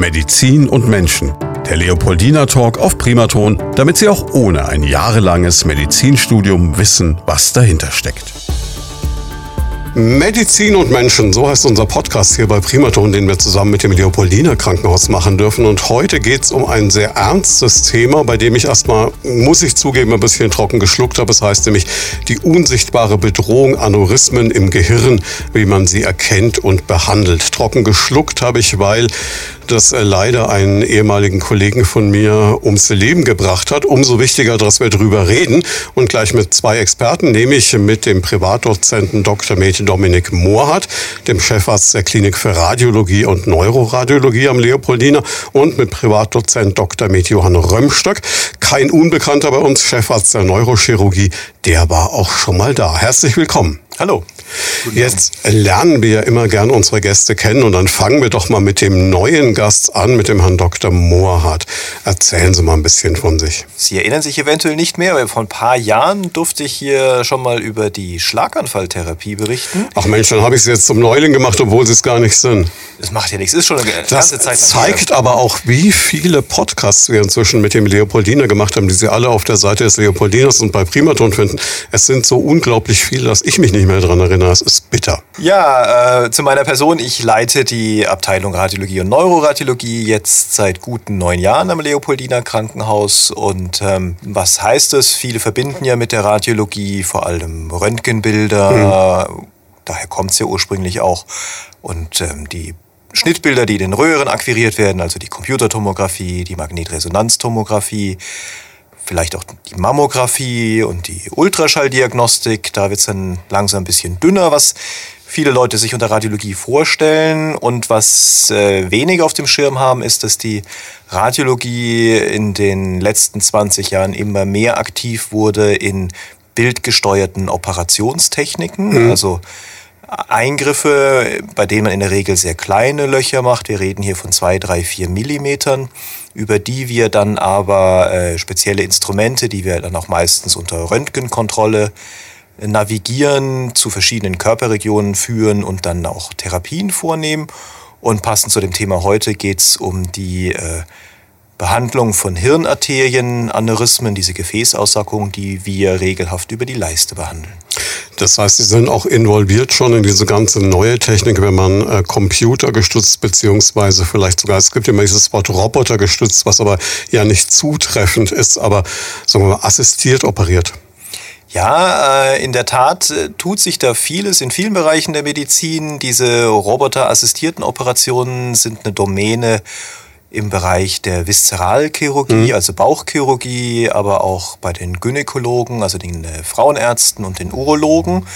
Medizin und Menschen. Der Leopoldina Talk auf Primaton, damit Sie auch ohne ein jahrelanges Medizinstudium wissen, was dahinter steckt. Medizin und Menschen, so heißt unser Podcast hier bei Primaton, den wir zusammen mit dem Leopoldiner Krankenhaus machen dürfen. Und heute geht es um ein sehr ernstes Thema, bei dem ich erstmal, muss ich zugeben, ein bisschen trocken geschluckt habe. Es heißt nämlich die unsichtbare Bedrohung Aneurysmen im Gehirn, wie man sie erkennt und behandelt. Trocken geschluckt habe ich, weil das äh, leider einen ehemaligen Kollegen von mir ums Leben gebracht hat. Umso wichtiger, dass wir darüber reden und gleich mit zwei Experten, nämlich mit dem Privatdozenten Dr. Mete Dominik Mohrhardt, dem Chefarzt der Klinik für Radiologie und Neuroradiologie am Leopoldiner und mit Privatdozent Dr. Mete Johann Römstöck. Kein Unbekannter bei uns, Chefarzt der Neurochirurgie, der war auch schon mal da. Herzlich willkommen. Hallo. Jetzt lernen wir ja immer gern unsere Gäste kennen und dann fangen wir doch mal mit dem neuen Gast an, mit dem Herrn Dr. Mohrhardt. Erzählen Sie mal ein bisschen von sich. Sie erinnern sich eventuell nicht mehr, aber vor ein paar Jahren durfte ich hier schon mal über die Schlaganfalltherapie berichten. Ach Mensch, dann habe ich Sie jetzt zum Neuling gemacht, obwohl Sie es gar nicht sind. Das macht ja nichts, ist schon eine das ganze Zeit Das zeigt hier. aber auch, wie viele Podcasts wir inzwischen mit dem Leopoldiner gemacht haben, die Sie alle auf der Seite des Leopoldiners und bei Primaton finden. Es sind so unglaublich viele, dass ich mich nicht mehr daran erinnere. Es ist bitter. Ja, äh, zu meiner Person. Ich leite die Abteilung Radiologie und Neuroradiologie jetzt seit guten neun Jahren am Leopoldiner Krankenhaus. Und ähm, was heißt das? Viele verbinden ja mit der Radiologie vor allem Röntgenbilder. Mhm. Daher kommt es ja ursprünglich auch. Und ähm, die Schnittbilder, die in den Röhren akquiriert werden, also die Computertomographie, die Magnetresonanztomographie, vielleicht auch die Mammographie und die Ultraschalldiagnostik. Da wird es dann langsam ein bisschen dünner, was viele Leute sich unter Radiologie vorstellen. Und was äh, weniger auf dem Schirm haben, ist, dass die Radiologie in den letzten 20 Jahren immer mehr aktiv wurde in bildgesteuerten Operationstechniken. Mhm. Also Eingriffe, bei denen man in der Regel sehr kleine Löcher macht. Wir reden hier von zwei, drei, vier Millimetern, über die wir dann aber äh, spezielle Instrumente, die wir dann auch meistens unter Röntgenkontrolle navigieren, zu verschiedenen Körperregionen führen und dann auch Therapien vornehmen. Und passend zu dem Thema heute geht es um die äh, Behandlung von Hirnarterien, Aneurysmen, diese Gefäßaussackung, die wir regelhaft über die Leiste behandeln. Das heißt, Sie sind auch involviert schon in diese ganze neue Technik, wenn man äh, computergestützt beziehungsweise vielleicht sogar, es gibt immer dieses Wort robotergestützt, was aber ja nicht zutreffend ist, aber sagen wir mal assistiert operiert. Ja, äh, in der Tat äh, tut sich da vieles in vielen Bereichen der Medizin. Diese roboterassistierten Operationen sind eine Domäne im Bereich der Viszeralchirurgie, mhm. also Bauchchirurgie, aber auch bei den Gynäkologen, also den äh, Frauenärzten und den Urologen.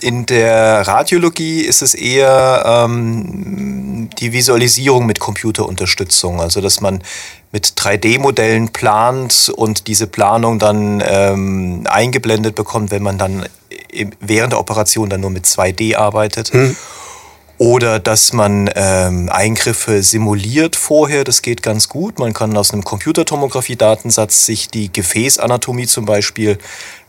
In der Radiologie ist es eher ähm, die Visualisierung mit Computerunterstützung, also dass man mit 3D-Modellen plant und diese Planung dann ähm, eingeblendet bekommt, wenn man dann während der Operation dann nur mit 2D arbeitet. Mhm. Oder dass man ähm, Eingriffe simuliert vorher, das geht ganz gut. Man kann aus einem Computertomographie-Datensatz sich die Gefäßanatomie zum Beispiel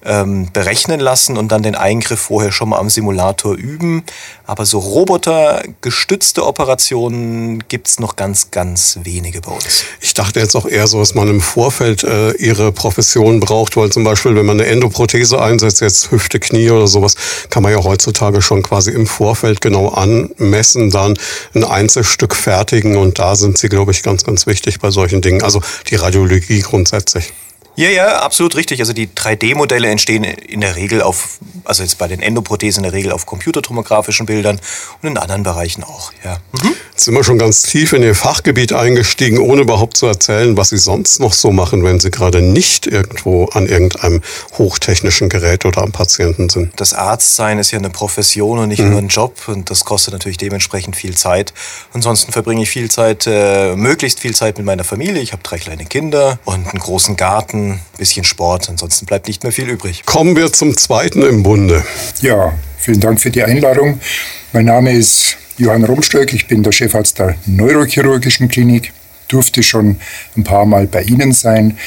ähm, berechnen lassen und dann den Eingriff vorher schon mal am Simulator üben. Aber so robotergestützte Operationen gibt's noch ganz, ganz wenige bei uns. Ich dachte jetzt auch eher so, dass man im Vorfeld äh, ihre Profession braucht, weil zum Beispiel, wenn man eine Endoprothese einsetzt, jetzt Hüfte, Knie oder sowas, kann man ja heutzutage schon quasi im Vorfeld genau anmessen, dann ein Einzelstück fertigen und da sind sie, glaube ich, ganz, ganz wichtig bei solchen Dingen. Also die Radiologie grundsätzlich. Ja, ja, absolut richtig. Also die 3D-Modelle entstehen in der Regel auf, also jetzt bei den Endoprothesen in der Regel auf computertomografischen Bildern und in anderen Bereichen auch, ja. Mhm. Jetzt sind wir schon ganz tief in Ihr Fachgebiet eingestiegen, ohne überhaupt zu erzählen, was Sie sonst noch so machen, wenn Sie gerade nicht irgendwo an irgendeinem hochtechnischen Gerät oder am Patienten sind. Das Arztsein ist ja eine Profession und nicht mhm. nur ein Job und das kostet natürlich dementsprechend viel Zeit. Ansonsten verbringe ich viel Zeit, äh, möglichst viel Zeit mit meiner Familie. Ich habe drei kleine Kinder und einen großen Garten ein bisschen Sport. Ansonsten bleibt nicht mehr viel übrig. Kommen wir zum zweiten im Bunde. Ja, vielen Dank für die Einladung. Mein Name ist Johann Romstöck. Ich bin der Chefarzt der Neurochirurgischen Klinik. Durfte schon ein paar Mal bei Ihnen sein.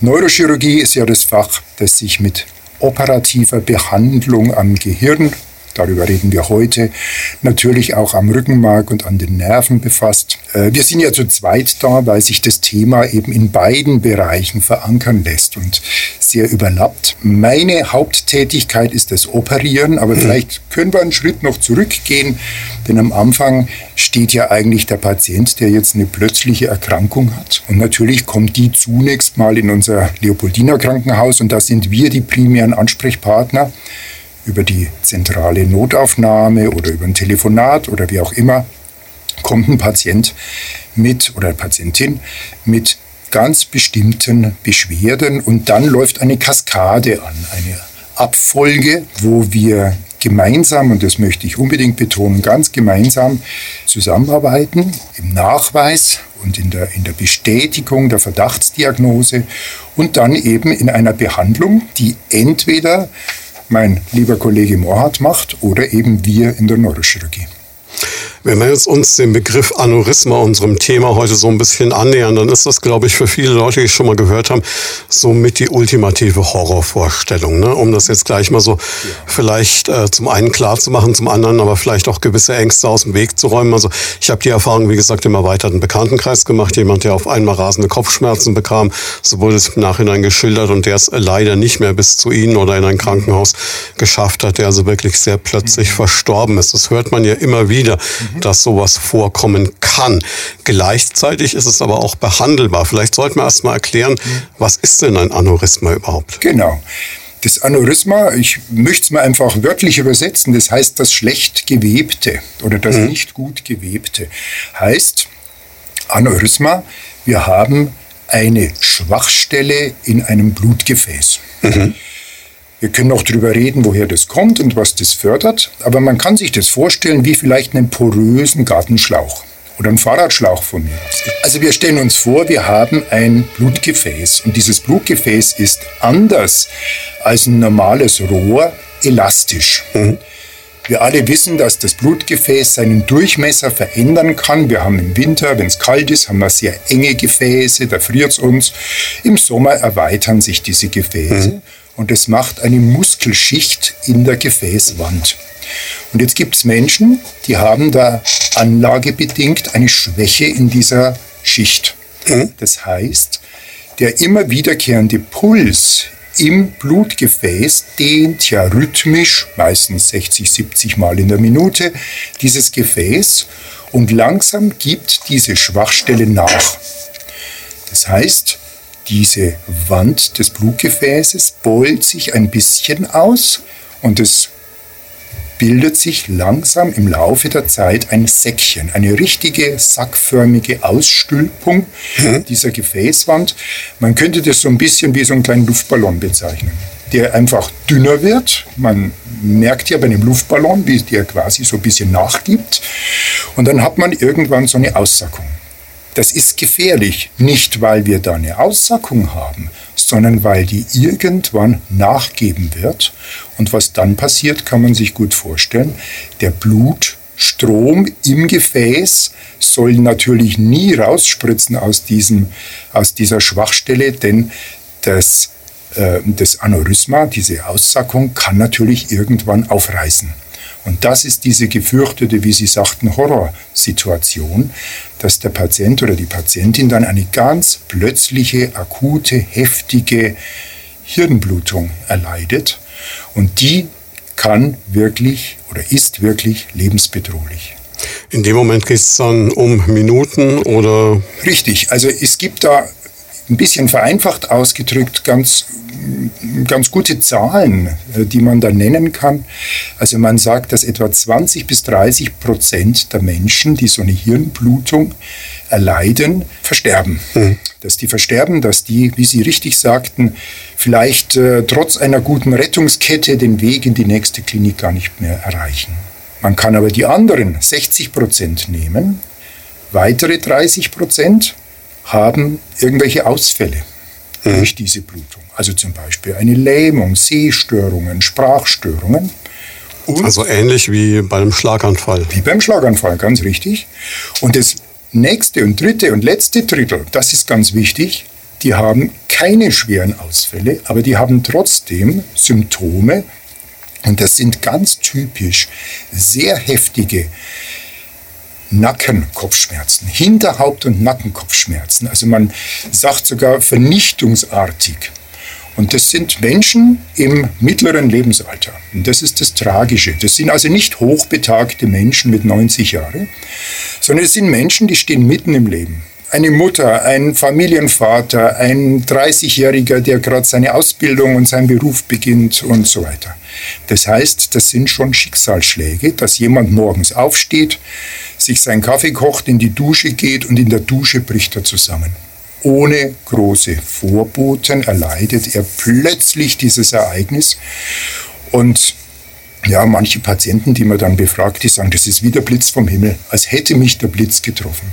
Neurochirurgie ist ja das Fach, das sich mit operativer Behandlung am Gehirn darüber reden wir heute, natürlich auch am Rückenmark und an den Nerven befasst. Äh, wir sind ja zu zweit da, weil sich das Thema eben in beiden Bereichen verankern lässt und sehr überlappt. Meine Haupttätigkeit ist das Operieren, aber vielleicht können wir einen Schritt noch zurückgehen, denn am Anfang steht ja eigentlich der Patient, der jetzt eine plötzliche Erkrankung hat. Und natürlich kommt die zunächst mal in unser Leopoldiner Krankenhaus und da sind wir die primären Ansprechpartner über die zentrale Notaufnahme oder über ein Telefonat oder wie auch immer, kommt ein Patient mit oder eine Patientin mit ganz bestimmten Beschwerden und dann läuft eine Kaskade an, eine Abfolge, wo wir gemeinsam, und das möchte ich unbedingt betonen, ganz gemeinsam zusammenarbeiten im Nachweis und in der, in der Bestätigung der Verdachtsdiagnose und dann eben in einer Behandlung, die entweder mein lieber Kollege Mohrhardt macht oder eben wir in der Neurochirurgie. Wenn wir jetzt uns den Begriff Aneurysma unserem Thema heute so ein bisschen annähern, dann ist das, glaube ich, für viele Leute, die es schon mal gehört haben, somit die ultimative Horrorvorstellung. Ne? Um das jetzt gleich mal so vielleicht äh, zum einen klar zu machen, zum anderen aber vielleicht auch gewisse Ängste aus dem Weg zu räumen. Also ich habe die Erfahrung, wie gesagt, im erweiterten Bekanntenkreis gemacht. Jemand, der auf einmal rasende Kopfschmerzen bekam, so wurde es im Nachhinein geschildert und der es leider nicht mehr bis zu Ihnen oder in ein Krankenhaus geschafft hat, der also wirklich sehr plötzlich mhm. verstorben ist. Das hört man ja immer wieder. Dass sowas vorkommen kann. Gleichzeitig ist es aber auch behandelbar. Vielleicht sollten wir erst mal erklären, was ist denn ein Aneurysma überhaupt? Genau. Das Aneurysma, ich möchte es mal einfach wörtlich übersetzen, das heißt das schlecht gewebte oder das mhm. nicht gut gewebte. Heißt, Aneurysma, wir haben eine Schwachstelle in einem Blutgefäß. Mhm. Wir können auch darüber reden, woher das kommt und was das fördert, aber man kann sich das vorstellen wie vielleicht einen porösen Gartenschlauch oder einen Fahrradschlauch von mir. Also wir stellen uns vor, wir haben ein Blutgefäß und dieses Blutgefäß ist anders als ein normales Rohr elastisch. Mhm. Wir alle wissen, dass das Blutgefäß seinen Durchmesser verändern kann. Wir haben im Winter, wenn es kalt ist, haben wir sehr enge Gefäße, da friert es uns. Im Sommer erweitern sich diese Gefäße. Mhm und es macht eine Muskelschicht in der Gefäßwand. Und jetzt gibt es Menschen, die haben da anlagebedingt eine Schwäche in dieser Schicht. Mhm. Das heißt, der immer wiederkehrende Puls im Blutgefäß dehnt ja rhythmisch, meistens 60, 70 Mal in der Minute, dieses Gefäß und langsam gibt diese Schwachstelle nach. Das heißt, diese Wand des Blutgefäßes beult sich ein bisschen aus und es bildet sich langsam im Laufe der Zeit ein Säckchen, eine richtige sackförmige Ausstülpung mhm. dieser Gefäßwand. Man könnte das so ein bisschen wie so einen kleinen Luftballon bezeichnen, der einfach dünner wird. Man merkt ja bei einem Luftballon, wie der quasi so ein bisschen nachgibt. Und dann hat man irgendwann so eine Aussackung. Das ist gefährlich, nicht weil wir da eine Aussackung haben, sondern weil die irgendwann nachgeben wird. Und was dann passiert, kann man sich gut vorstellen. Der Blutstrom im Gefäß soll natürlich nie rausspritzen aus, diesem, aus dieser Schwachstelle, denn das, äh, das Aneurysma, diese Aussackung, kann natürlich irgendwann aufreißen. Und das ist diese gefürchtete, wie Sie sagten, Horrorsituation, dass der Patient oder die Patientin dann eine ganz plötzliche, akute, heftige Hirnblutung erleidet. Und die kann wirklich oder ist wirklich lebensbedrohlich. In dem Moment geht es dann um Minuten oder? Richtig, also es gibt da ein bisschen vereinfacht ausgedrückt ganz ganz gute Zahlen, äh, die man da nennen kann. Also man sagt, dass etwa 20 bis 30 Prozent der Menschen, die so eine Hirnblutung erleiden, versterben. Mhm. Dass die versterben, dass die, wie Sie richtig sagten, vielleicht äh, trotz einer guten Rettungskette den Weg in die nächste Klinik gar nicht mehr erreichen. Man kann aber die anderen 60 Prozent nehmen. Weitere 30 Prozent haben irgendwelche Ausfälle mhm. durch diese Blutung. Also zum Beispiel eine Lähmung, Sehstörungen, Sprachstörungen. Und also ähnlich wie beim Schlaganfall. Wie beim Schlaganfall, ganz richtig. Und das nächste und dritte und letzte Drittel, das ist ganz wichtig, die haben keine schweren Ausfälle, aber die haben trotzdem Symptome Und das sind ganz typisch sehr heftige Nackenkopfschmerzen, Hinterhaupt- und Nackenkopfschmerzen. Also man sagt sogar vernichtungsartig. Und das sind Menschen im mittleren Lebensalter. Und das ist das Tragische. Das sind also nicht hochbetagte Menschen mit 90 Jahren, sondern es sind Menschen, die stehen mitten im Leben. Eine Mutter, ein Familienvater, ein 30-Jähriger, der gerade seine Ausbildung und seinen Beruf beginnt und so weiter. Das heißt, das sind schon Schicksalsschläge, dass jemand morgens aufsteht, sich seinen Kaffee kocht, in die Dusche geht und in der Dusche bricht er zusammen. Ohne große Vorboten erleidet er plötzlich dieses Ereignis. Und ja, manche Patienten, die man dann befragt, die sagen, das ist wie der Blitz vom Himmel, als hätte mich der Blitz getroffen.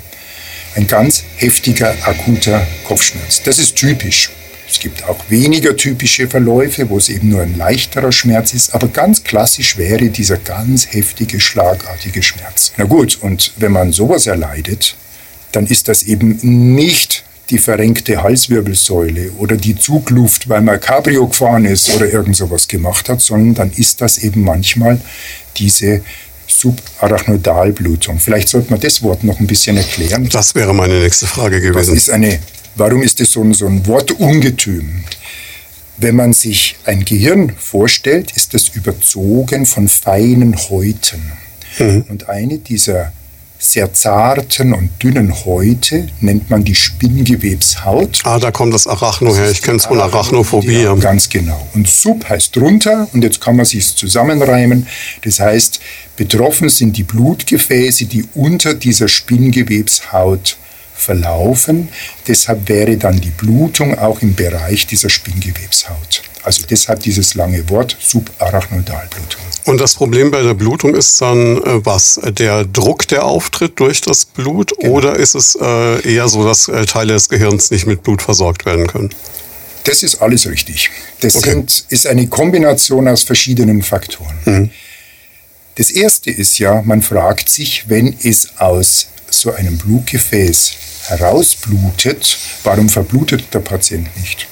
Ein ganz heftiger, akuter Kopfschmerz. Das ist typisch. Es gibt auch weniger typische Verläufe, wo es eben nur ein leichterer Schmerz ist, aber ganz klassisch wäre dieser ganz heftige, schlagartige Schmerz. Na gut, und wenn man sowas erleidet, dann ist das eben nicht die verrenkte Halswirbelsäule oder die Zugluft, weil man Cabrio gefahren ist oder irgend sowas gemacht hat, sondern dann ist das eben manchmal diese Subarachnodalblutung. Vielleicht sollte man das Wort noch ein bisschen erklären. Das wäre meine nächste Frage gewesen. Das ist eine Warum ist es so ein, so ein Wortungetüm? Wenn man sich ein Gehirn vorstellt, ist es überzogen von feinen Häuten. Mhm. Und eine dieser sehr zarten und dünnen Häute nennt man die Spinngewebshaut. Ah, da kommt das Arachno her. Ich kenne es von Arachnophobie. Ja, ganz genau. Und Sub heißt drunter und jetzt kann man sich zusammenreimen. Das heißt, betroffen sind die Blutgefäße, die unter dieser Spinngewebshaut verlaufen. Deshalb wäre dann die Blutung auch im Bereich dieser Spinngewebshaut. Also deshalb dieses lange Wort Subarachnodalblutung. Und das Problem bei der Blutung ist dann äh, was? Der Druck, der auftritt durch das Blut? Genau. Oder ist es äh, eher so, dass äh, Teile des Gehirns nicht mit Blut versorgt werden können? Das ist alles richtig. Das okay. sind, ist eine Kombination aus verschiedenen Faktoren. Mhm. Das erste ist ja, man fragt sich, wenn es aus so einem Blutgefäß herausblutet, warum verblutet der Patient nicht?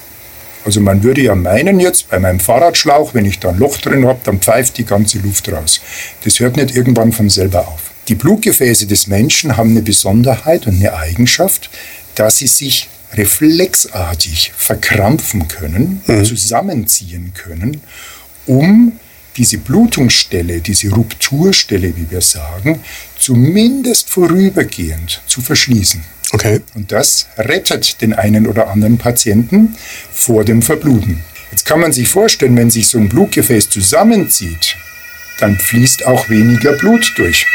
Also man würde ja meinen jetzt bei meinem Fahrradschlauch, wenn ich da ein Loch drin habe, dann pfeift die ganze Luft raus. Das hört nicht irgendwann von selber auf. Die Blutgefäße des Menschen haben eine Besonderheit und eine Eigenschaft, dass sie sich reflexartig verkrampfen können, mhm. zusammenziehen können, um diese Blutungsstelle, diese Rupturstelle, wie wir sagen, zumindest vorübergehend zu verschließen. Okay. Und das rettet den einen oder anderen Patienten vor dem Verbluten. Jetzt kann man sich vorstellen, wenn sich so ein Blutgefäß zusammenzieht, dann fließt auch weniger Blut durch.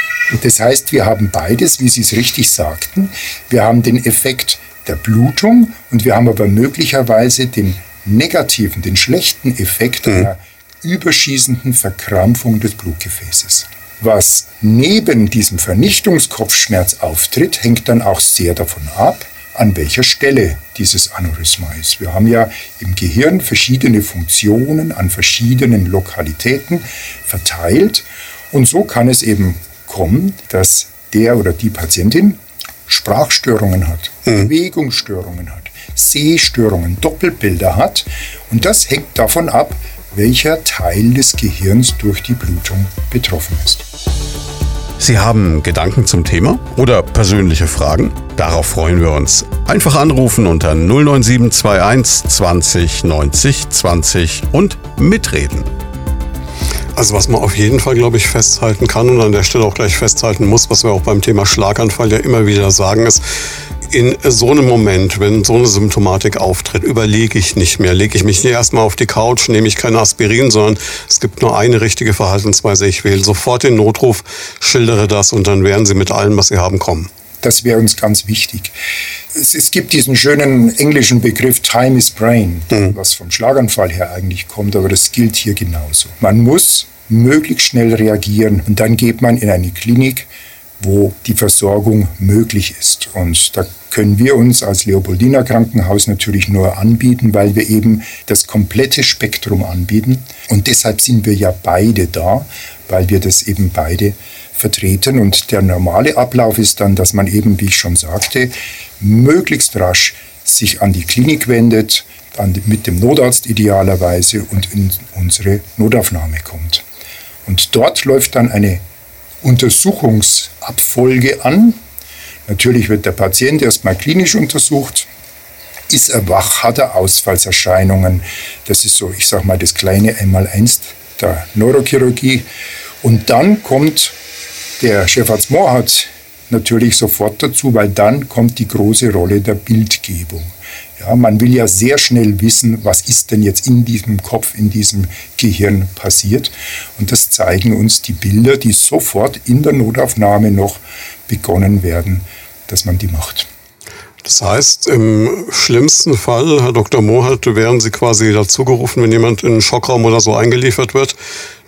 Das heißt, wir haben beides, wie Sie es richtig sagten. Wir haben den Effekt der Blutung und wir haben aber möglicherweise den negativen, den schlechten Effekt mhm. einer überschießenden Verkrampfung des Blutgefäßes. Was neben diesem Vernichtungskopfschmerz auftritt, hängt dann auch sehr davon ab, an welcher Stelle dieses Aneurysma ist. Wir haben ja im Gehirn verschiedene Funktionen an verschiedenen Lokalitäten verteilt und so kann es eben kommen, dass der oder die Patientin Sprachstörungen hat, mhm. Bewegungsstörungen hat, Sehstörungen, Doppelbilder hat und das hängt davon ab, welcher Teil des Gehirns durch die Blutung betroffen ist. Sie haben Gedanken zum Thema oder persönliche Fragen? Darauf freuen wir uns. Einfach anrufen unter 09721 20 90 20 und mitreden. Also was man auf jeden Fall, glaube ich, festhalten kann und an der Stelle auch gleich festhalten muss, was wir auch beim Thema Schlaganfall ja immer wieder sagen, ist, in so einem Moment, wenn so eine Symptomatik auftritt, überlege ich nicht mehr. Lege ich mich nicht erstmal auf die Couch, nehme ich kein Aspirin, sondern es gibt nur eine richtige Verhaltensweise. Ich wähle sofort den Notruf, schildere das und dann werden Sie mit allem, was Sie haben, kommen. Das wäre uns ganz wichtig. Es, es, gibt diesen schönen englischen Begriff Time is Brain, mhm. was vom Schlaganfall her eigentlich kommt, aber das gilt hier genauso. Man muss möglichst schnell reagieren und dann geht man in eine Klinik, wo die Versorgung möglich ist. Und da können wir uns als Leopoldiner Krankenhaus natürlich nur anbieten, weil wir eben das komplette Spektrum anbieten. Und deshalb sind wir ja beide da, weil wir das eben beide vertreten. Und der normale Ablauf ist dann, dass man eben, wie ich schon sagte, möglichst rasch sich an die Klinik wendet, an, mit dem Notarzt idealerweise und in unsere Notaufnahme kommt. Und dort läuft dann eine Untersuchungsabfolge an. Natürlich wird der Patient erstmal klinisch untersucht. Ist er wach? Hat er Ausfallserscheinungen? Das ist so, ich sage mal, das kleine Einmaleins der Neurochirurgie. Und dann kommt der Chefarzt Mohrhardt natürlich sofort dazu, weil dann kommt die große Rolle der Bildgebung. Ja, man will ja sehr schnell wissen, was ist denn jetzt in diesem Kopf, in diesem Gehirn passiert. Und das zeigen uns die Bilder, die sofort in der Notaufnahme noch begonnen werden, dass man die macht. Das heißt, im schlimmsten Fall, Herr Dr. Mohalt, wären Sie quasi dazugerufen, wenn jemand in einen Schockraum oder so eingeliefert wird,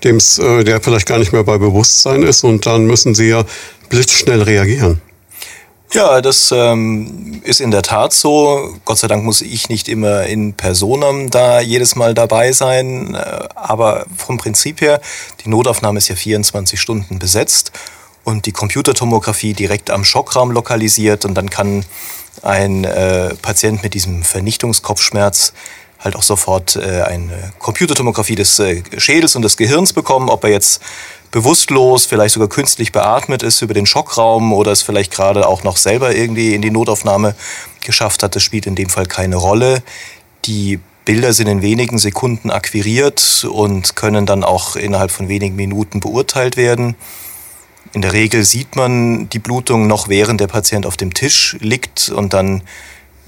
dem's, äh, der vielleicht gar nicht mehr bei Bewusstsein ist und dann müssen Sie ja blitzschnell reagieren. Ja, das ähm, ist in der Tat so. Gott sei Dank muss ich nicht immer in Personam da jedes Mal dabei sein. Äh, aber vom Prinzip her, die Notaufnahme ist ja 24 Stunden besetzt und die Computertomographie direkt am Schockraum lokalisiert und dann kann ein äh, Patient mit diesem Vernichtungskopfschmerz halt auch sofort äh, eine Computertomographie des äh, Schädels und des Gehirns bekommen, ob er jetzt bewusstlos, vielleicht sogar künstlich beatmet ist über den Schockraum oder es vielleicht gerade auch noch selber irgendwie in die Notaufnahme geschafft hat, das spielt in dem Fall keine Rolle. Die Bilder sind in wenigen Sekunden akquiriert und können dann auch innerhalb von wenigen Minuten beurteilt werden. In der Regel sieht man die Blutung noch während der Patient auf dem Tisch liegt und dann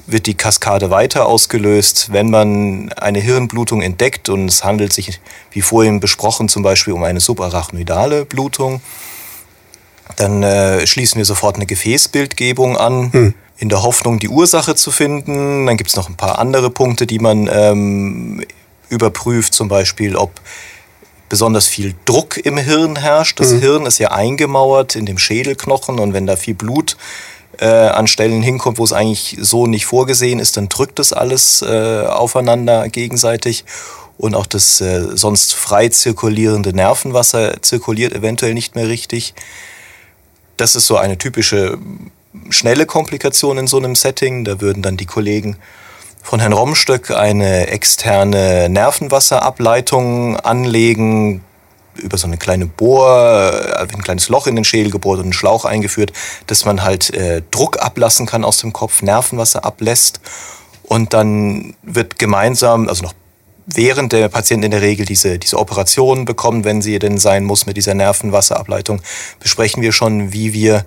wird die Kaskade weiter ausgelöst, wenn man eine Hirnblutung entdeckt und es handelt sich, wie vorhin besprochen, zum Beispiel um eine subarachnoidale Blutung. Dann äh, schließen wir sofort eine Gefäßbildgebung an, hm. in der Hoffnung, die Ursache zu finden. Dann gibt es noch ein paar andere Punkte, die man ähm, überprüft, zum Beispiel, ob besonders viel Druck im Hirn herrscht. Das mhm. Hirn ist ja eingemauert in dem Schädelknochen und wenn da viel Blut äh, an Stellen hinkommt, wo es eigentlich so nicht vorgesehen ist, dann drückt das alles äh, aufeinander gegenseitig und auch das äh, sonst frei zirkulierende Nervenwasser zirkuliert eventuell nicht mehr richtig. Das ist so eine typische schnelle Komplikation in so einem Setting. Da würden dann die Kollegen von Herrn Romstöck eine externe Nervenwasserableitung anlegen, über so eine kleine Bohr, äh, ein kleines Loch in den Schädel gebohrt und einen Schlauch eingeführt, dass man halt äh, Druck ablassen kann aus dem Kopf, Nervenwasser ablässt. Und dann wird gemeinsam, also noch während der Patient in der Regel diese, diese Operation bekommt, wenn sie denn sein muss mit dieser Nervenwasserableitung, besprechen wir schon, wie wir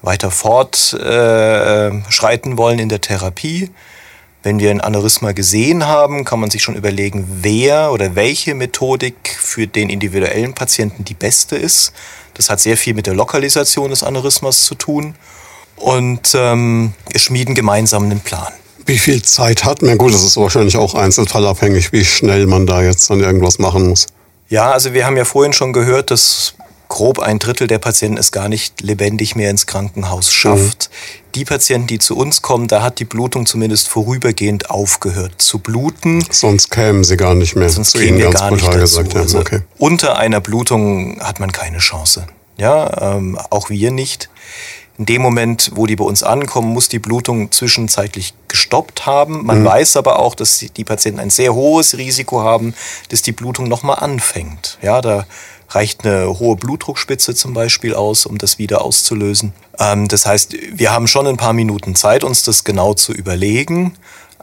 weiter fortschreiten äh, wollen in der Therapie. Wenn wir ein Aneurysma gesehen haben, kann man sich schon überlegen, wer oder welche Methodik für den individuellen Patienten die beste ist. Das hat sehr viel mit der Lokalisation des Aneurysmas zu tun. Und ähm, wir schmieden gemeinsam einen Plan. Wie viel Zeit hat man? Gut, das ist wahrscheinlich auch einzelfallabhängig, wie schnell man da jetzt dann irgendwas machen muss. Ja, also wir haben ja vorhin schon gehört, dass grob ein Drittel der Patienten es gar nicht lebendig mehr ins Krankenhaus schafft. Mhm. Die Patienten, die zu uns kommen, da hat die Blutung zumindest vorübergehend aufgehört zu bluten. Sonst kämen sie gar nicht mehr. Sonst kämen wir gar nicht dazu. Gesagt, ja, also okay. Unter einer Blutung hat man keine Chance. Ja, ähm, auch wir nicht. In dem Moment, wo die bei uns ankommen, muss die Blutung zwischenzeitlich gestoppt haben. Man mhm. weiß aber auch, dass die Patienten ein sehr hohes Risiko haben, dass die Blutung nochmal anfängt. Ja, da reicht eine hohe Blutdruckspitze zum Beispiel aus, um das wieder auszulösen. Ähm, das heißt, wir haben schon ein paar Minuten Zeit, uns das genau zu überlegen.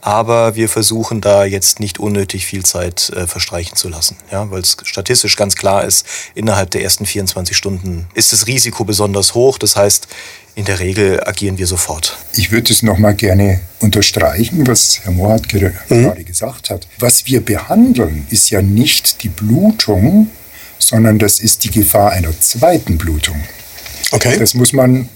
Aber wir versuchen da jetzt nicht unnötig viel Zeit äh, verstreichen zu lassen, ja, weil es statistisch ganz klar ist, innerhalb der ersten 24 Stunden ist das Risiko besonders hoch. Das heißt, in der Regel agieren wir sofort. Ich würde es nochmal gerne unterstreichen, was Herr Mohrhardt mhm. gerade gesagt hat. Was wir behandeln, ist ja nicht die Blutung, sondern das ist die Gefahr einer zweiten Blutung. Okay. Das muss man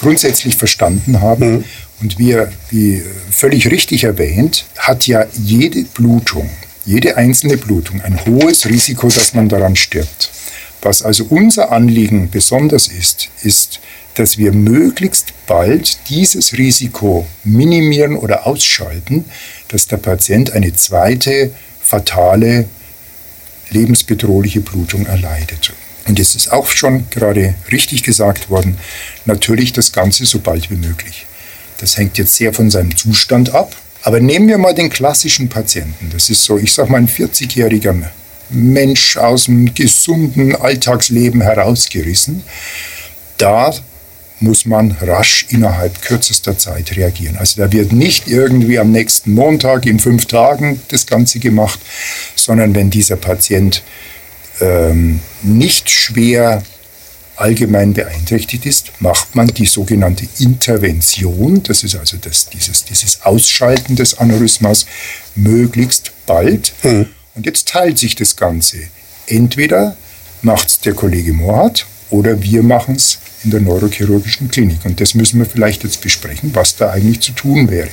grundsätzlich verstanden haben. Mhm. Und wie, wie völlig richtig erwähnt, hat ja jede Blutung, jede einzelne Blutung ein hohes Risiko, dass man daran stirbt. Was also unser Anliegen besonders ist, ist, dass wir möglichst bald dieses Risiko minimieren oder ausschalten, dass der Patient eine zweite fatale lebensbedrohliche Blutung erleidet. Und es ist auch schon gerade richtig gesagt worden, natürlich das Ganze so bald wie möglich. Das hängt jetzt sehr von seinem Zustand ab. Aber nehmen wir mal den klassischen Patienten. Das ist so, ich sage mal, ein 40-jähriger Mensch aus dem gesunden Alltagsleben herausgerissen. Da muss man rasch innerhalb kürzester Zeit reagieren. Also da wird nicht irgendwie am nächsten Montag in fünf Tagen das Ganze gemacht, sondern wenn dieser Patient ähm, nicht schwer allgemein beeinträchtigt ist, macht man die sogenannte Intervention, das ist also das, dieses, dieses Ausschalten des Aneurysmas, möglichst bald. Mhm. Und jetzt teilt sich das Ganze. Entweder macht es der Kollege Mohat oder wir machen es in der neurochirurgischen Klinik. Und das müssen wir vielleicht jetzt besprechen, was da eigentlich zu tun wäre.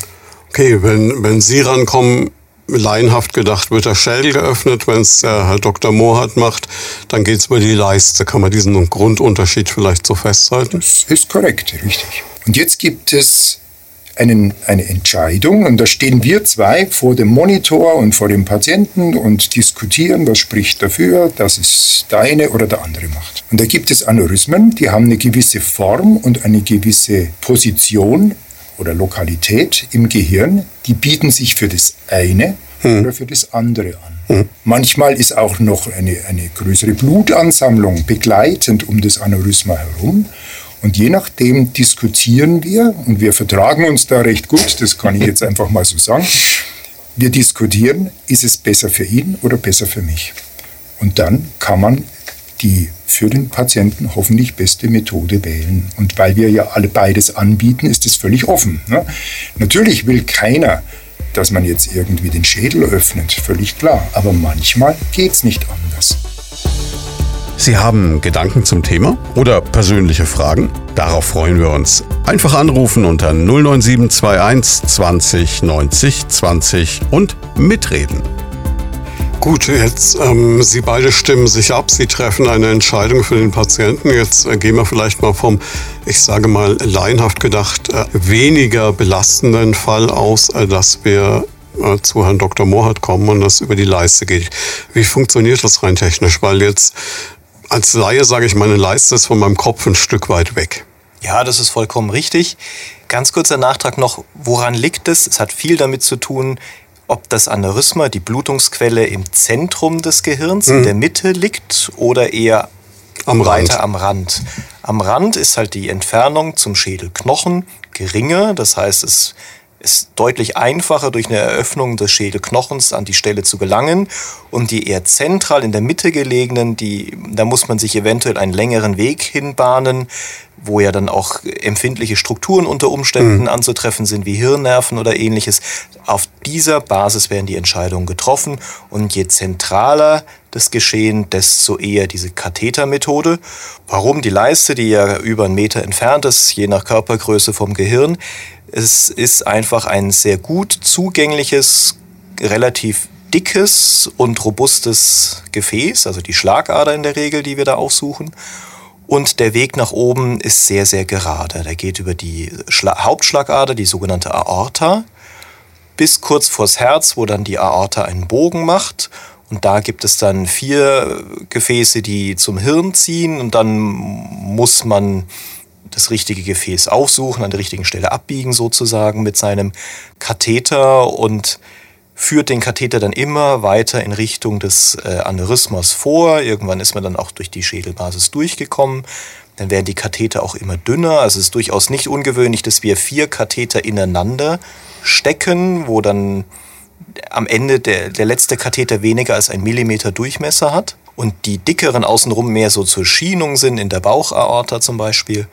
Okay, wenn, wenn Sie rankommen, laienhaft gedacht, wird der Schädel geöffnet. Wenn es der Herr Dr. Mohat macht, dann geht es über die Leiste. Kann man diesen Grundunterschied vielleicht so festhalten? Das ist korrekt, richtig. Und jetzt gibt es einen, eine Entscheidung und da stehen wir zwei vor dem Monitor und vor dem Patienten und diskutieren, was spricht dafür, dass es der eine oder der andere macht. Und da gibt es Aneurysmen, die haben eine gewisse Form und eine gewisse Position oder Lokalität im Gehirn, die bieten sich für das eine hm. oder für das andere an. Hm. Manchmal ist auch noch eine, eine größere Blutansammlung begleitend um das Aneurysma herum. Und je nachdem diskutieren wir, und wir vertragen uns da recht gut, das kann ich jetzt einfach mal so sagen, wir diskutieren, ist es besser für ihn oder besser für mich. Und dann kann man die für den Patienten hoffentlich beste Methode wählen. Und weil wir ja alle beides anbieten, ist es völlig offen. Ne? Natürlich will keiner, dass man jetzt irgendwie den Schädel öffnet, völlig klar. Aber manchmal geht es nicht anders. Sie haben Gedanken zum Thema oder persönliche Fragen? Darauf freuen wir uns. Einfach anrufen unter 09721 20 90 20 und mitreden. Gut, jetzt ähm, Sie beide stimmen sich ab, Sie treffen eine Entscheidung für den Patienten. Jetzt äh, gehen wir vielleicht mal vom, ich sage mal, laienhaft gedacht, äh, weniger belastenden Fall aus, äh, dass wir äh, zu Herrn Dr. Mohrhardt kommen und das über die Leiste geht. Wie funktioniert das rein technisch? Weil jetzt als Laie sage ich, meine Leiste ist von meinem Kopf ein Stück weit weg. Ja, das ist vollkommen richtig. Ganz kurzer Nachtrag noch, woran liegt es? Es hat viel damit zu tun, ob das Aneurysma, die Blutungsquelle, im Zentrum des Gehirns, mhm. in der Mitte liegt oder eher am weiter Rand. am Rand. Am Rand ist halt die Entfernung zum Schädelknochen geringer, das heißt, es ist deutlich einfacher, durch eine Eröffnung des Schädelknochens an die Stelle zu gelangen. Und die eher zentral in der Mitte gelegenen, die, da muss man sich eventuell einen längeren Weg hinbahnen, wo ja dann auch empfindliche Strukturen unter Umständen mhm. anzutreffen sind, wie Hirnnerven oder ähnliches. Auf dieser Basis werden die Entscheidungen getroffen. Und je zentraler das Geschehen, desto eher diese Kathetermethode. Warum die Leiste, die ja über einen Meter entfernt ist, je nach Körpergröße vom Gehirn, es ist einfach ein sehr gut zugängliches, relativ dickes und robustes Gefäß, also die Schlagader in der Regel, die wir da aufsuchen. Und der Weg nach oben ist sehr, sehr gerade. Der geht über die Schla Hauptschlagader, die sogenannte Aorta, bis kurz vors Herz, wo dann die Aorta einen Bogen macht. Und da gibt es dann vier Gefäße, die zum Hirn ziehen. Und dann muss man das richtige Gefäß aufsuchen, an der richtigen Stelle abbiegen sozusagen mit seinem Katheter und führt den Katheter dann immer weiter in Richtung des äh, Aneurysmas vor. Irgendwann ist man dann auch durch die Schädelbasis durchgekommen. Dann werden die Katheter auch immer dünner. Also es ist durchaus nicht ungewöhnlich, dass wir vier Katheter ineinander stecken, wo dann am Ende der, der letzte Katheter weniger als ein Millimeter Durchmesser hat und die dickeren außenrum mehr so zur Schienung sind, in der Bauchaorta zum Beispiel.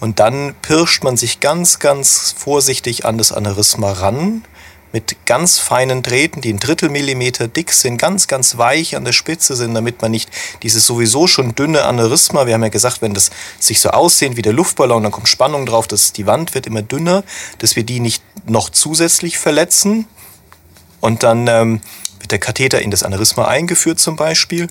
Und dann pirscht man sich ganz, ganz vorsichtig an das Aneurysma ran mit ganz feinen Drähten, die ein Drittel Millimeter dick sind, ganz, ganz weich an der Spitze sind, damit man nicht dieses sowieso schon dünne Aneurysma, wir haben ja gesagt, wenn das sich so aussehen wie der Luftballon, dann kommt Spannung drauf, dass die Wand wird immer dünner, dass wir die nicht noch zusätzlich verletzen. Und dann ähm, wird der Katheter in das Aneurysma eingeführt zum Beispiel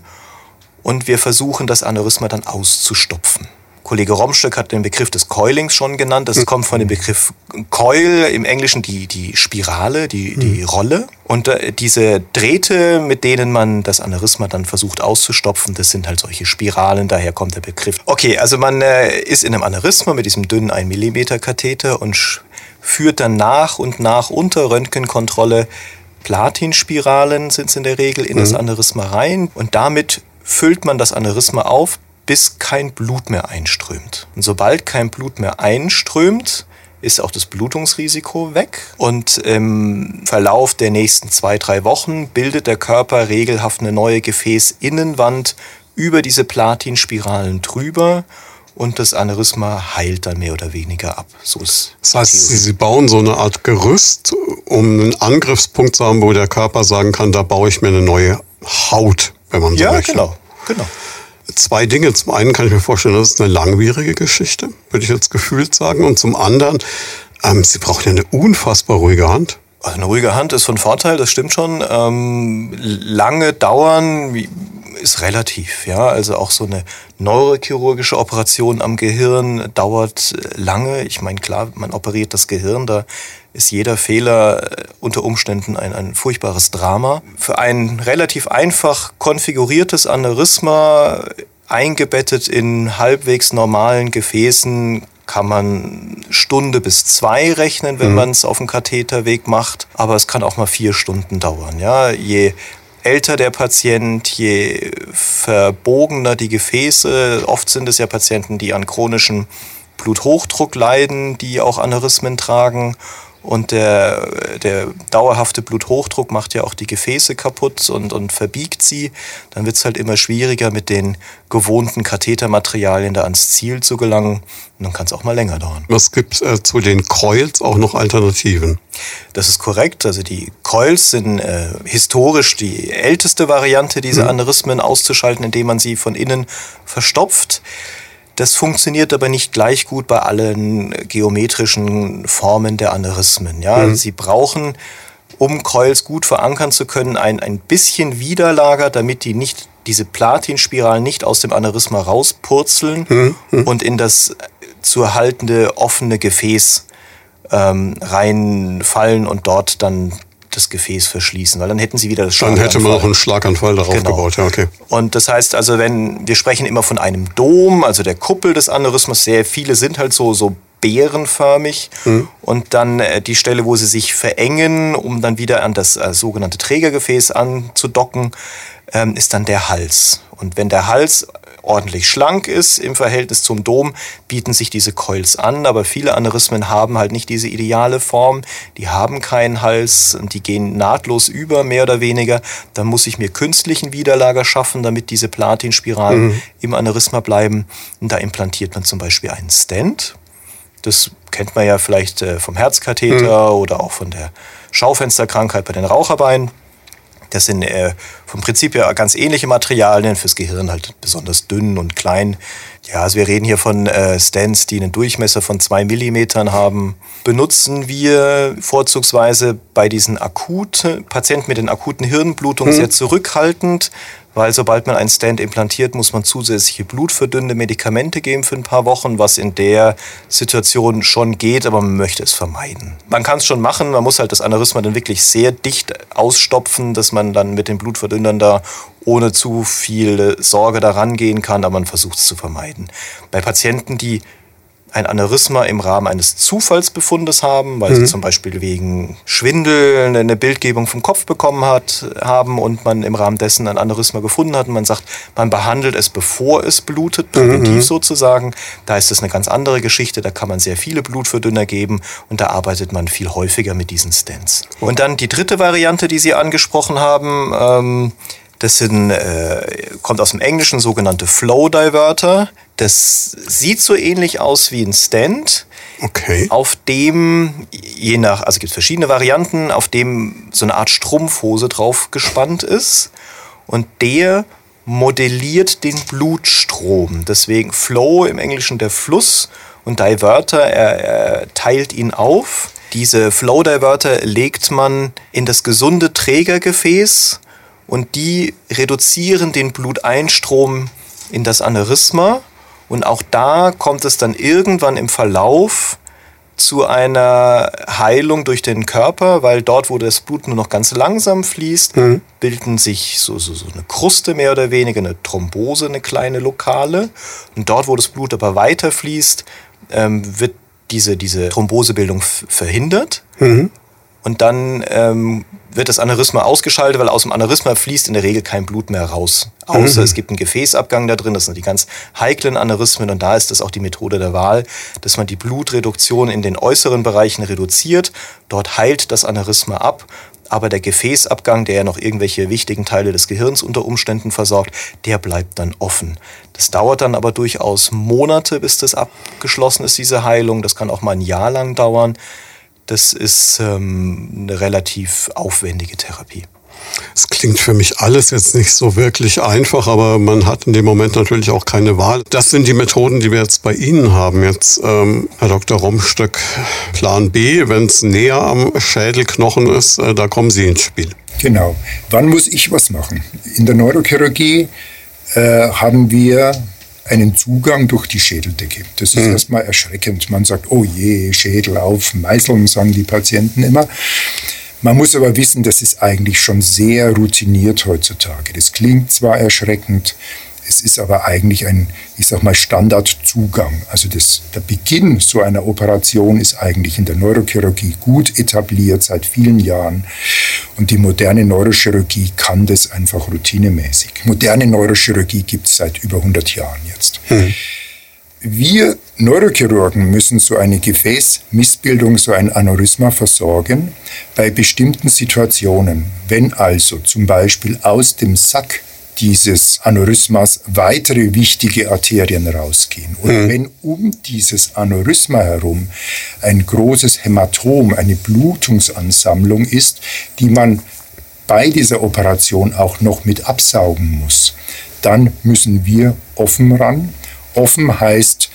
und wir versuchen das Aneurysma dann auszustopfen. Kollege Romstöck hat den Begriff des Coilings schon genannt. Das mhm. kommt von dem Begriff Coil, im Englischen die, die Spirale, die, mhm. die Rolle. Und äh, diese Drähte, mit denen man das Aneurysma dann versucht auszustopfen, das sind halt solche Spiralen, daher kommt der Begriff. Okay, also man äh, ist in einem Aneurysma mit diesem dünnen 1 mm Katheter und führt dann nach und nach unter Röntgenkontrolle Platinspiralen sind es in der Regel, in mhm. das Aneurysma rein und damit füllt man das Aneurysma auf, bis kein Blut mehr einströmt. Und sobald kein Blut mehr einströmt, ist auch das Blutungsrisiko weg. Und im Verlauf der nächsten zwei, drei Wochen bildet der Körper regelhaft eine neue Gefäßinnenwand über diese Platinspiralen drüber und das Aneurysma heilt dann mehr oder weniger ab. So ist das heißt, Sie, Sie bauen so eine Art Gerüst, um einen Angriffspunkt zu haben, wo der Körper sagen kann, da baue ich mir eine neue Haut, wenn man so ja, möchte. Ja, genau, genau. Zwei Dinge. Zum einen kann ich mir vorstellen, das ist eine langwierige Geschichte, würde ich jetzt gefühlt sagen. Und zum anderen, ähm, Sie brauchen ja eine unfassbar ruhige Hand. Also eine ruhige Hand ist von Vorteil, das stimmt schon. Ähm, lange dauern, ist relativ, ja. Also auch so eine neurochirurgische Operation am Gehirn dauert lange. Ich meine, klar, man operiert das Gehirn, da ist jeder Fehler äh, unter Umständen ein, ein furchtbares Drama. Für ein relativ einfach konfiguriertes Aneurysma, eingebettet in halbwegs normalen Gefäßen, kann man Stunde bis zwei rechnen, wenn mhm. man es auf dem Katheterweg macht. Aber es kann auch mal vier Stunden dauern. Ja, je älter der Patient, je verbogener die Gefäße. Oft sind es ja Patienten, die an chronischem Bluthochdruck leiden, die auch Aneurysmen tragen. Und der, der dauerhafte Bluthochdruck macht ja auch die Gefäße kaputt und, und verbiegt sie. Dann wird es halt immer schwieriger, mit den gewohnten Kathetermaterialien da ans Ziel zu gelangen. Und dann kann es auch mal länger dauern. Was gibt äh, zu den Coils auch noch Alternativen? Das ist korrekt. Also die Coils sind äh, historisch die älteste Variante, diese mhm. Aneurysmen auszuschalten, indem man sie von innen verstopft. Das funktioniert aber nicht gleich gut bei allen geometrischen Formen der Aneurysmen. Ja? Mhm. Sie brauchen, um Coils gut verankern zu können, ein, ein bisschen Widerlager, damit die nicht diese Platinspiralen nicht aus dem Aneurysma rauspurzeln mhm. Mhm. und in das zu erhaltende offene Gefäß ähm, reinfallen und dort dann das Gefäß verschließen, weil dann hätten sie wieder das Schlaganfall. Dann hätte man auch einen Schlaganfall darauf genau. gebaut, ja, okay. Und das heißt also, wenn wir sprechen immer von einem Dom, also der Kuppel des Aneurysmas, sehr viele sind halt so, so beerenförmig mhm. und dann äh, die Stelle, wo sie sich verengen, um dann wieder an das äh, sogenannte Trägergefäß anzudocken, ähm, ist dann der Hals. Und wenn der Hals ordentlich schlank ist im Verhältnis zum Dom, bieten sich diese Coils an. Aber viele Aneurysmen haben halt nicht diese ideale Form. Die haben keinen Hals und die gehen nahtlos über, mehr oder weniger. Dann muss ich mir künstlichen Widerlager schaffen, damit diese Platinspiralen mhm. im Aneurysma bleiben. Und da implantiert man zum Beispiel einen Stent. Das kennt man ja vielleicht äh, vom Herzkatheter mhm. oder auch von der Schaufensterkrankheit bei den Raucherbeinen. Das sind äh, vom Prinzip her ganz ähnliche Materialien, fürs Gehirn halt besonders dünn und klein. Ja, also wir reden hier von äh, Stents, die einen Durchmesser von zwei Millimetern haben. Benutzen wir vorzugsweise bei diesen akuten Patienten mit den akuten Hirnblutungen hm. sehr zurückhaltend, weil sobald man einen Stent implantiert, muss man zusätzliche blutverdünnende Medikamente geben für ein paar Wochen, was in der Situation schon geht, aber man möchte es vermeiden. Man kann es schon machen, man muss halt das Aneurysma dann wirklich sehr dicht ausstopfen, dass man dann mit den Blutverdünnern da ohne zu viel Sorge daran gehen kann, aber man versucht es zu vermeiden. Bei Patienten, die ein Aneurysma im Rahmen eines Zufallsbefundes haben, weil mhm. sie zum Beispiel wegen Schwindel eine Bildgebung vom Kopf bekommen hat, haben und man im Rahmen dessen ein Aneurysma gefunden hat und man sagt, man behandelt es, bevor es blutet, präventiv mhm. sozusagen. Da ist es eine ganz andere Geschichte, da kann man sehr viele Blutverdünner geben und da arbeitet man viel häufiger mit diesen Stents. Und dann die dritte Variante, die Sie angesprochen haben, ähm, das sind, äh, kommt aus dem Englischen sogenannte Flow Diverter. Das sieht so ähnlich aus wie ein Stand. Okay. Auf dem, je nach, also gibt es verschiedene Varianten, auf dem so eine Art Strumpfhose drauf gespannt ist. Und der modelliert den Blutstrom. Deswegen Flow im Englischen der Fluss und Diverter, er, er teilt ihn auf. Diese Flow Diverter legt man in das gesunde Trägergefäß und die reduzieren den Bluteinstrom in das Aneurysma und auch da kommt es dann irgendwann im Verlauf zu einer Heilung durch den Körper, weil dort, wo das Blut nur noch ganz langsam fließt, mhm. bilden sich so, so, so eine Kruste mehr oder weniger, eine Thrombose, eine kleine lokale. Und dort, wo das Blut aber weiter fließt, ähm, wird diese, diese Thrombosebildung verhindert. Mhm. Und dann ähm, wird das Aneurysma ausgeschaltet, weil aus dem Aneurysma fließt in der Regel kein Blut mehr raus. Außer mhm. es gibt einen Gefäßabgang da drin, das sind die ganz heiklen Aneurysmen und da ist das auch die Methode der Wahl, dass man die Blutreduktion in den äußeren Bereichen reduziert. Dort heilt das Aneurysma ab aber der Gefäßabgang, der ja noch irgendwelche wichtigen Teile des Gehirns unter Umständen versorgt, der bleibt dann offen. Das dauert dann aber durchaus Monate, bis das abgeschlossen ist, diese Heilung. Das kann auch mal ein Jahr lang dauern. Das ist ähm, eine relativ aufwendige Therapie. Es klingt für mich alles jetzt nicht so wirklich einfach, aber man hat in dem Moment natürlich auch keine Wahl. Das sind die Methoden, die wir jetzt bei Ihnen haben. Jetzt, ähm, Herr Dr. Romstöck, Plan B, wenn es näher am Schädelknochen ist, äh, da kommen Sie ins Spiel. Genau. Wann muss ich was machen? In der Neurochirurgie äh, haben wir einen Zugang durch die Schädeldecke. Das ist mhm. erstmal erschreckend. Man sagt, oh je, Schädel auf, Meißeln, sagen die Patienten immer. Man muss aber wissen, das ist eigentlich schon sehr routiniert heutzutage. Das klingt zwar erschreckend, es ist aber eigentlich ein, ich sag mal, Standardzugang. Also das, der Beginn so einer Operation ist eigentlich in der Neurochirurgie gut etabliert seit vielen Jahren. Und die moderne Neurochirurgie kann das einfach routinemäßig. Moderne Neurochirurgie gibt es seit über 100 Jahren jetzt. Mhm. Wir Neurochirurgen müssen so eine Gefäßmissbildung, so ein Aneurysma versorgen bei bestimmten Situationen. Wenn also zum Beispiel aus dem Sack dieses Aneurysmas weitere wichtige Arterien rausgehen. Oder mhm. wenn um dieses Aneurysma herum ein großes Hämatom, eine Blutungsansammlung ist, die man bei dieser Operation auch noch mit absaugen muss, dann müssen wir offen ran Offen heißt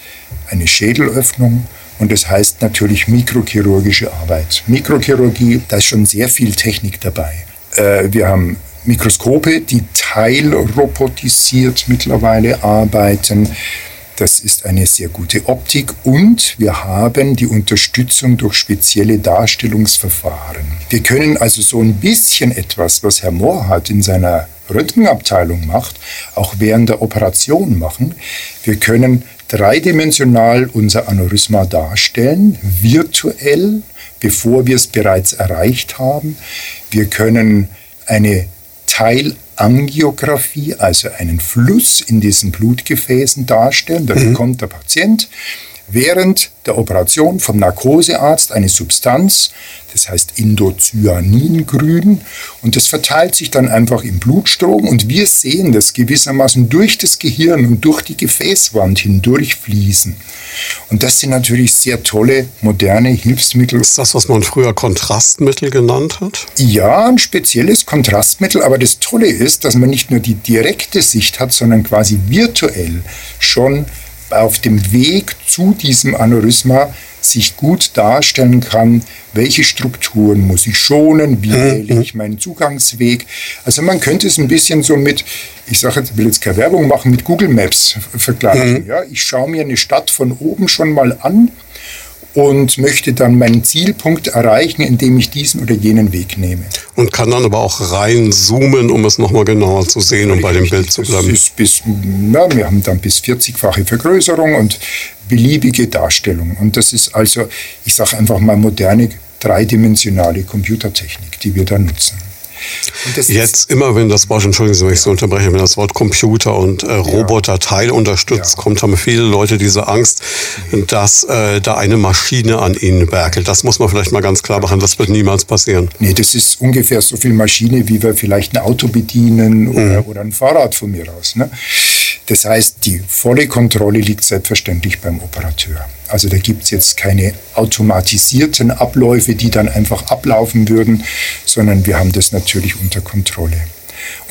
eine Schädelöffnung und das heißt natürlich mikrochirurgische Arbeit. Mikrochirurgie, da ist schon sehr viel Technik dabei. Äh, wir haben Mikroskope, die teilrobotisiert mittlerweile arbeiten. Das ist eine sehr gute Optik und wir haben die Unterstützung durch spezielle Darstellungsverfahren. Wir können also so ein bisschen etwas, was Herr Mohr hat in seiner Röntgenabteilung macht, auch während der Operation machen. Wir können dreidimensional unser Aneurysma darstellen, virtuell, bevor wir es bereits erreicht haben. Wir können eine Teilangiographie, also einen Fluss in diesen Blutgefäßen darstellen. Da mhm. bekommt der Patient während der Operation vom Narkosearzt eine Substanz, das heißt Indocyaningrün, und das verteilt sich dann einfach im Blutstrom und wir sehen das gewissermaßen durch das Gehirn und durch die Gefäßwand hindurch fließen. Und das sind natürlich sehr tolle, moderne Hilfsmittel. Ist das, was man früher Kontrastmittel genannt hat? Ja, ein spezielles Kontrastmittel, aber das Tolle ist, dass man nicht nur die direkte Sicht hat, sondern quasi virtuell schon auf dem Weg zu diesem Aneurysma sich gut darstellen kann, welche Strukturen muss ich schonen, wie mhm. wähle ich meinen Zugangsweg. Also man könnte es ein bisschen so mit, ich sage jetzt, will jetzt keine Werbung machen, mit Google Maps vergleichen. Mhm. Ja, ich schaue mir eine Stadt von oben schon mal an und möchte dann meinen Zielpunkt erreichen, indem ich diesen oder jenen Weg nehme. Und kann dann aber auch reinzoomen, um es nochmal genauer zu sehen und um bei dem Bild zu bleiben. Bis, na, wir haben dann bis 40-fache Vergrößerung und beliebige Darstellung. Und das ist also, ich sage einfach mal, moderne dreidimensionale Computertechnik, die wir da nutzen. Jetzt immer, wenn das Wort, entschuldigen Sie, wenn ich so unterbreche, wenn das Wort Computer und äh, Roboter Teil unterstützt, ja. kommt, haben viele Leute diese Angst, dass äh, da eine Maschine an ihnen werkelt. Das muss man vielleicht mal ganz klar machen, das wird niemals passieren. Nee, das ist ungefähr so viel Maschine, wie wir vielleicht ein Auto bedienen oder, mhm. oder ein Fahrrad von mir aus. Ne? Das heißt, die volle Kontrolle liegt selbstverständlich beim Operateur. Also da gibt es jetzt keine automatisierten Abläufe, die dann einfach ablaufen würden, sondern wir haben das natürlich unter Kontrolle.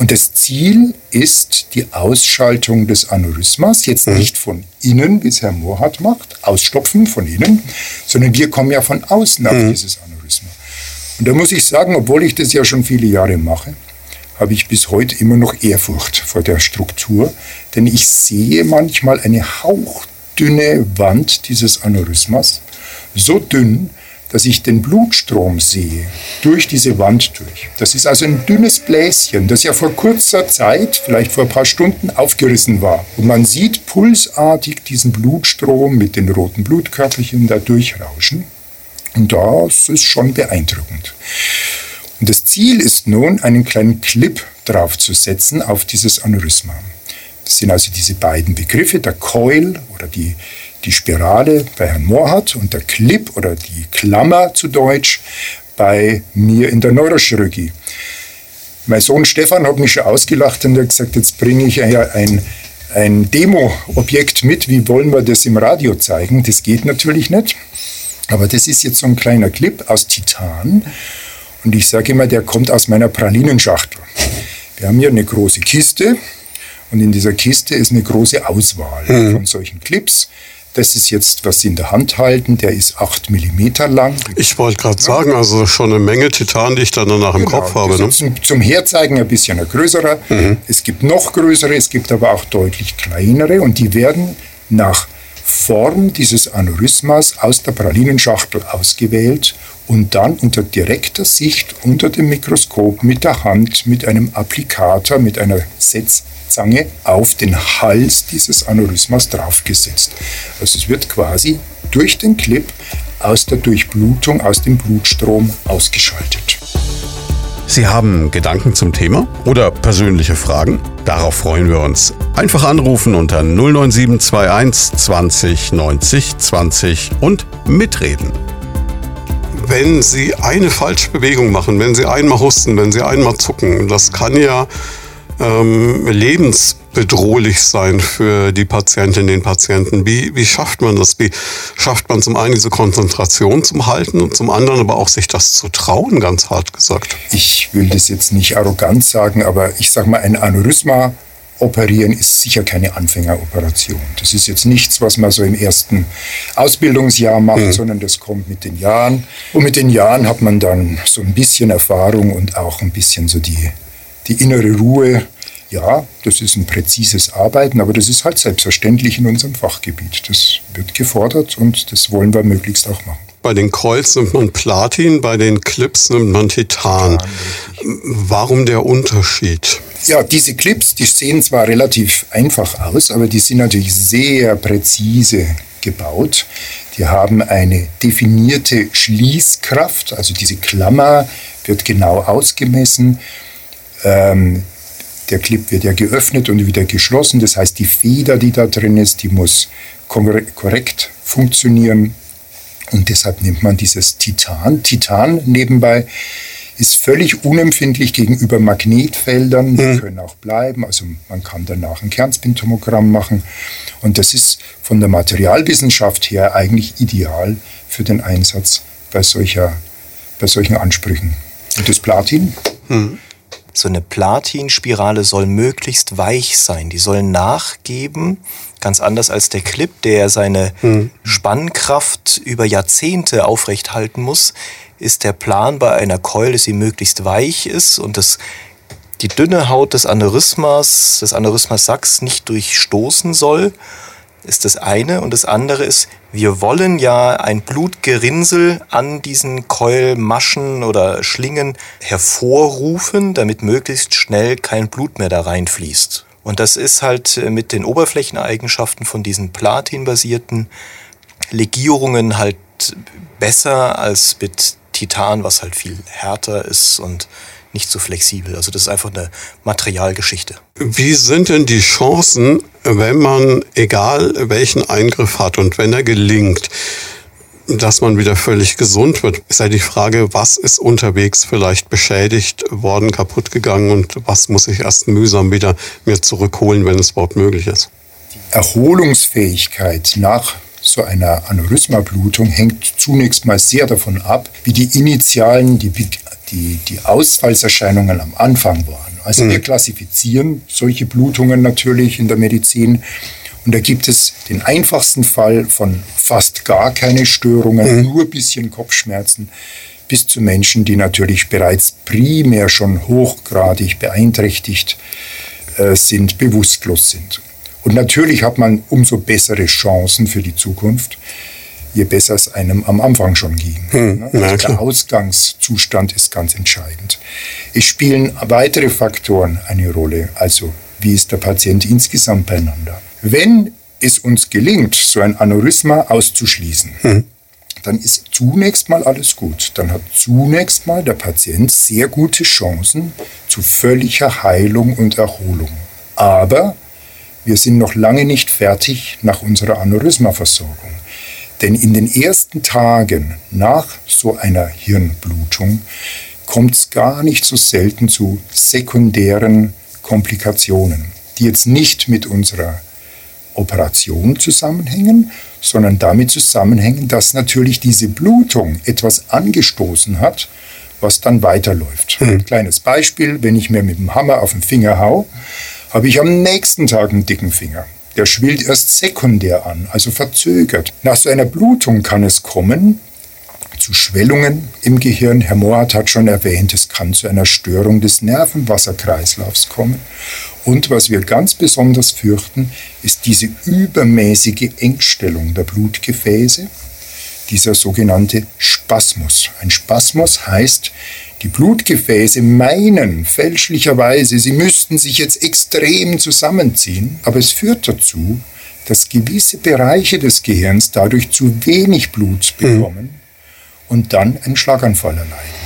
Und das Ziel ist die Ausschaltung des Aneurysmas, jetzt mhm. nicht von innen, wie es Herr Mohrhardt macht, ausstopfen von innen, sondern wir kommen ja von außen auf mhm. dieses Aneurysma. Und da muss ich sagen, obwohl ich das ja schon viele Jahre mache, habe ich bis heute immer noch Ehrfurcht vor der Struktur, denn ich sehe manchmal eine hauchdünne Wand dieses Aneurysmas, so dünn, dass ich den Blutstrom sehe durch diese Wand durch. Das ist also ein dünnes Bläschen, das ja vor kurzer Zeit, vielleicht vor ein paar Stunden, aufgerissen war. Und man sieht pulsartig diesen Blutstrom mit den roten Blutkörperchen da durchrauschen. Und das ist schon beeindruckend. Und das Ziel ist nun, einen kleinen Clip draufzusetzen auf dieses Aneurysma. Das sind also diese beiden Begriffe, der Coil oder die, die Spirale bei Herrn Mohrhardt und der Clip oder die Klammer zu Deutsch bei mir in der Neurochirurgie. Mein Sohn Stefan hat mich schon ausgelacht und hat gesagt, jetzt bringe ich ein, ein Demo-Objekt mit, wie wollen wir das im Radio zeigen? Das geht natürlich nicht. Aber das ist jetzt so ein kleiner Clip aus Titan. Und ich sage immer, der kommt aus meiner Pralinenschachtel. Wir haben hier eine große Kiste und in dieser Kiste ist eine große Auswahl mhm. von solchen Clips. Das ist jetzt, was Sie in der Hand halten, der ist 8 mm lang. Ich wollte gerade sagen, also schon eine Menge Titan, die ich dann danach im genau, Kopf habe. Ne? Zum, zum, Herzeigen ein bisschen ein größerer. Mhm. Es gibt noch größere, es gibt aber auch deutlich kleinere und die werden nach Form dieses Aneurysmas aus der Pralinenschachtel ausgewählt und dann unter direkter Sicht unter dem Mikroskop mit der Hand, mit einem Applikator, mit einer Setz Zange auf den Hals dieses Aneurysmas draufgesetzt. Also es wird quasi durch den Clip aus der Durchblutung, aus dem Blutstrom ausgeschaltet. Sie haben Gedanken zum Thema oder persönliche Fragen? Darauf freuen wir uns. Einfach anrufen unter 09721 20 90 20 und mitreden. Wenn Sie eine Falschbewegung machen, wenn Sie einmal husten, wenn Sie einmal zucken, das kann ja ähm, lebensbedrohlich sein für die Patientin, den Patienten. Wie, wie schafft man das? Wie schafft man zum einen diese Konzentration zum Halten und zum anderen aber auch sich das zu trauen, ganz hart gesagt? Ich will das jetzt nicht arrogant sagen, aber ich sage mal, ein Aneurysma operieren ist sicher keine Anfängeroperation. Das ist jetzt nichts, was man so im ersten Ausbildungsjahr macht, mhm. sondern das kommt mit den Jahren. Und mit den Jahren hat man dann so ein bisschen Erfahrung und auch ein bisschen so die die innere Ruhe, ja, das ist ein präzises Arbeiten, aber das ist halt selbstverständlich in unserem Fachgebiet. Das wird gefordert und das wollen wir möglichst auch machen. Bei den Coils nimmt man Platin, bei den Clips nimmt man Titan. Titan Warum der Unterschied? Ja, diese Clips, die sehen zwar relativ einfach aus, aber die sind natürlich sehr präzise gebaut. Die haben eine definierte Schließkraft, also diese Klammer wird genau ausgemessen ähm, der Clip wird ja geöffnet und wieder geschlossen. Das heißt, die Feder, die da drin ist, die muss korrekt funktionieren. Und deshalb nimmt man dieses Titan. Titan nebenbei ist völlig unempfindlich gegenüber Magnetfeldern. Die mhm. können auch bleiben. Also man kann danach ein Kernspintomogramm machen. Und das ist von der Materialwissenschaft her eigentlich ideal für den Einsatz bei, solcher, bei solchen Ansprüchen. Und das Platin? Mhm. So eine Platinspirale soll möglichst weich sein. Die soll nachgeben, ganz anders als der Clip, der seine mhm. Spannkraft über Jahrzehnte aufrechthalten muss, ist der Plan bei einer Keule, dass sie möglichst weich ist und das die dünne Haut des Aneurysmas, des Aneurysmas Sachs nicht durchstoßen soll ist das eine. Und das andere ist, wir wollen ja ein Blutgerinnsel an diesen Keulmaschen oder Schlingen hervorrufen, damit möglichst schnell kein Blut mehr da reinfließt. Und das ist halt mit den Oberflächeneigenschaften von diesen platinbasierten Legierungen halt besser als mit Titan, was halt viel härter ist und nicht so flexibel. Also das ist einfach eine Materialgeschichte. Wie sind denn die Chancen, wenn man egal welchen Eingriff hat und wenn er gelingt, dass man wieder völlig gesund wird, ist ja die Frage, was ist unterwegs vielleicht beschädigt worden, kaputt gegangen und was muss ich erst mühsam wieder mir zurückholen, wenn es überhaupt möglich ist. Die Erholungsfähigkeit nach so einer Aneurysmablutung hängt zunächst mal sehr davon ab, wie die initialen, die die, die Ausfallserscheinungen am Anfang waren. Also mhm. wir klassifizieren solche Blutungen natürlich in der Medizin. Und da gibt es den einfachsten Fall von fast gar keine Störungen, mhm. nur ein bisschen Kopfschmerzen, bis zu Menschen, die natürlich bereits primär schon hochgradig beeinträchtigt äh, sind, bewusstlos sind. Und natürlich hat man umso bessere Chancen für die Zukunft, je besser es einem am Anfang schon ging. Hm, also der Ausgangszustand ist ganz entscheidend. Es spielen weitere Faktoren eine Rolle, also wie ist der Patient insgesamt beieinander. Wenn es uns gelingt, so ein Aneurysma auszuschließen, hm. dann ist zunächst mal alles gut. Dann hat zunächst mal der Patient sehr gute Chancen zu völliger Heilung und Erholung. Aber wir sind noch lange nicht fertig nach unserer Aneurysmaversorgung. Denn in den ersten Tagen nach so einer Hirnblutung kommt es gar nicht so selten zu sekundären Komplikationen, die jetzt nicht mit unserer Operation zusammenhängen, sondern damit zusammenhängen, dass natürlich diese Blutung etwas angestoßen hat, was dann weiterläuft. Mhm. Ein kleines Beispiel, wenn ich mir mit dem Hammer auf den Finger hau, habe ich am nächsten Tag einen dicken Finger. Der schwillt erst sekundär an, also verzögert. Nach so einer Blutung kann es kommen zu Schwellungen im Gehirn. Herr Mohat hat schon erwähnt, es kann zu einer Störung des Nervenwasserkreislaufs kommen. Und was wir ganz besonders fürchten, ist diese übermäßige Engstellung der Blutgefäße, dieser sogenannte Spasmus. Ein Spasmus heißt, die Blutgefäße meinen fälschlicherweise, sie müssten sich jetzt extrem zusammenziehen, aber es führt dazu, dass gewisse Bereiche des Gehirns dadurch zu wenig Blut mhm. bekommen mhm. und dann einen Schlaganfall erleiden.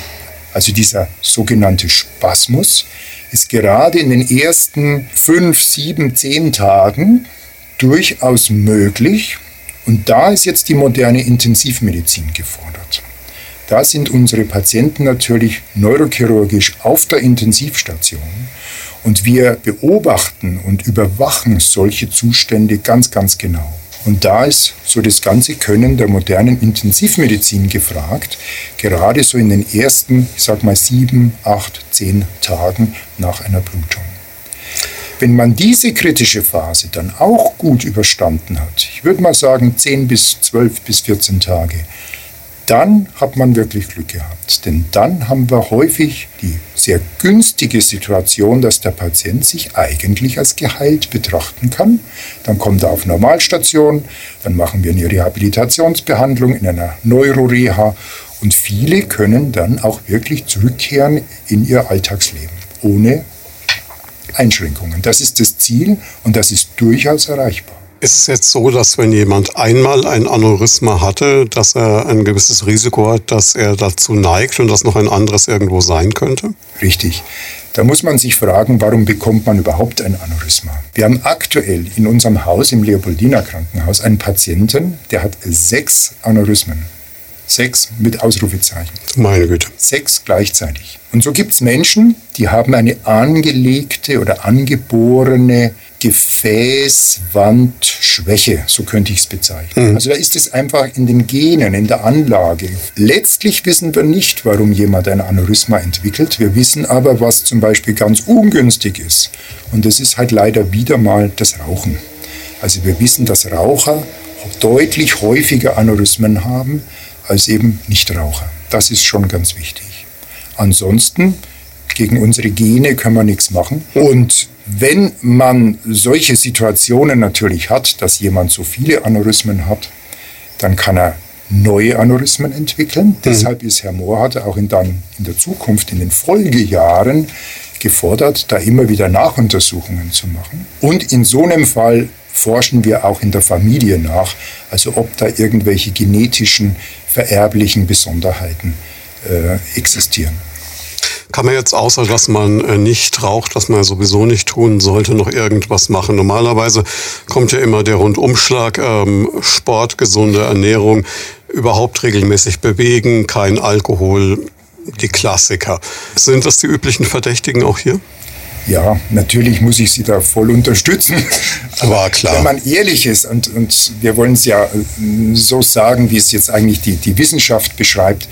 Also dieser sogenannte Spasmus ist gerade in den ersten fünf, sieben, zehn Tagen durchaus möglich. Und da ist jetzt die moderne Intensivmedizin gefordert. Da sind unsere Patienten natürlich neurochirurgisch auf der Intensivstation und wir beobachten und überwachen solche Zustände ganz, ganz genau. Und da ist so das ganze Können der modernen Intensivmedizin gefragt, gerade so in den ersten, ich sag mal, sieben, acht, zehn Tagen nach einer Blutung. Wenn man diese kritische Phase dann auch gut überstanden hat, ich würde mal sagen 10 bis 12 bis 14 Tage, dann hat man wirklich Glück gehabt. Denn dann haben wir häufig die sehr günstige Situation, dass der Patient sich eigentlich als geheilt betrachten kann. Dann kommt er auf Normalstation, dann machen wir eine Rehabilitationsbehandlung in einer Neuroreha und viele können dann auch wirklich zurückkehren in ihr Alltagsleben ohne Einschränkungen. Das ist das Ziel und das ist durchaus erreichbar. Ist es jetzt so, dass wenn jemand einmal ein Aneurysma hatte, dass er ein gewisses Risiko hat, dass er dazu neigt und dass noch ein anderes irgendwo sein könnte? Richtig. Da muss man sich fragen, warum bekommt man überhaupt ein Aneurysma? Wir haben aktuell in unserem Haus, im Leopoldiner Krankenhaus, einen Patienten, der hat sechs Aneurysmen. Sechs mit Ausrufezeichen. Meine Güte. Sechs gleichzeitig. Und so gibt es Menschen, die haben eine angelegte oder angeborene Gefäßwandschwäche, so könnte ich es bezeichnen. Mhm. Also da ist es einfach in den Genen, in der Anlage. Letztlich wissen wir nicht, warum jemand ein Aneurysma entwickelt. Wir wissen aber, was zum Beispiel ganz ungünstig ist. Und das ist halt leider wieder mal das Rauchen. Also wir wissen, dass Raucher deutlich häufiger Aneurysmen haben als eben Nichtraucher. Das ist schon ganz wichtig. Ansonsten, gegen unsere Gene können wir nichts machen. Und wenn man solche Situationen natürlich hat, dass jemand so viele Aneurysmen hat, dann kann er neue Aneurysmen entwickeln. Mhm. Deshalb ist Herr Mohrhardt auch in, dann in der Zukunft, in den Folgejahren, gefordert, da immer wieder Nachuntersuchungen zu machen. Und in so einem Fall forschen wir auch in der Familie nach, also ob da irgendwelche genetischen, vererblichen Besonderheiten äh, existieren. Kann man jetzt außer, dass man äh, nicht raucht, was man sowieso nicht tun sollte, noch irgendwas machen? Normalerweise kommt ja immer der Rundumschlag, ähm, Sport, gesunde Ernährung, überhaupt regelmäßig bewegen, kein Alkohol, die Klassiker. Sind das die üblichen Verdächtigen auch hier? Ja, natürlich muss ich Sie da voll unterstützen. Aber klar. Wenn man ehrlich ist, und, und wir wollen es ja äh, so sagen, wie es jetzt eigentlich die, die Wissenschaft beschreibt,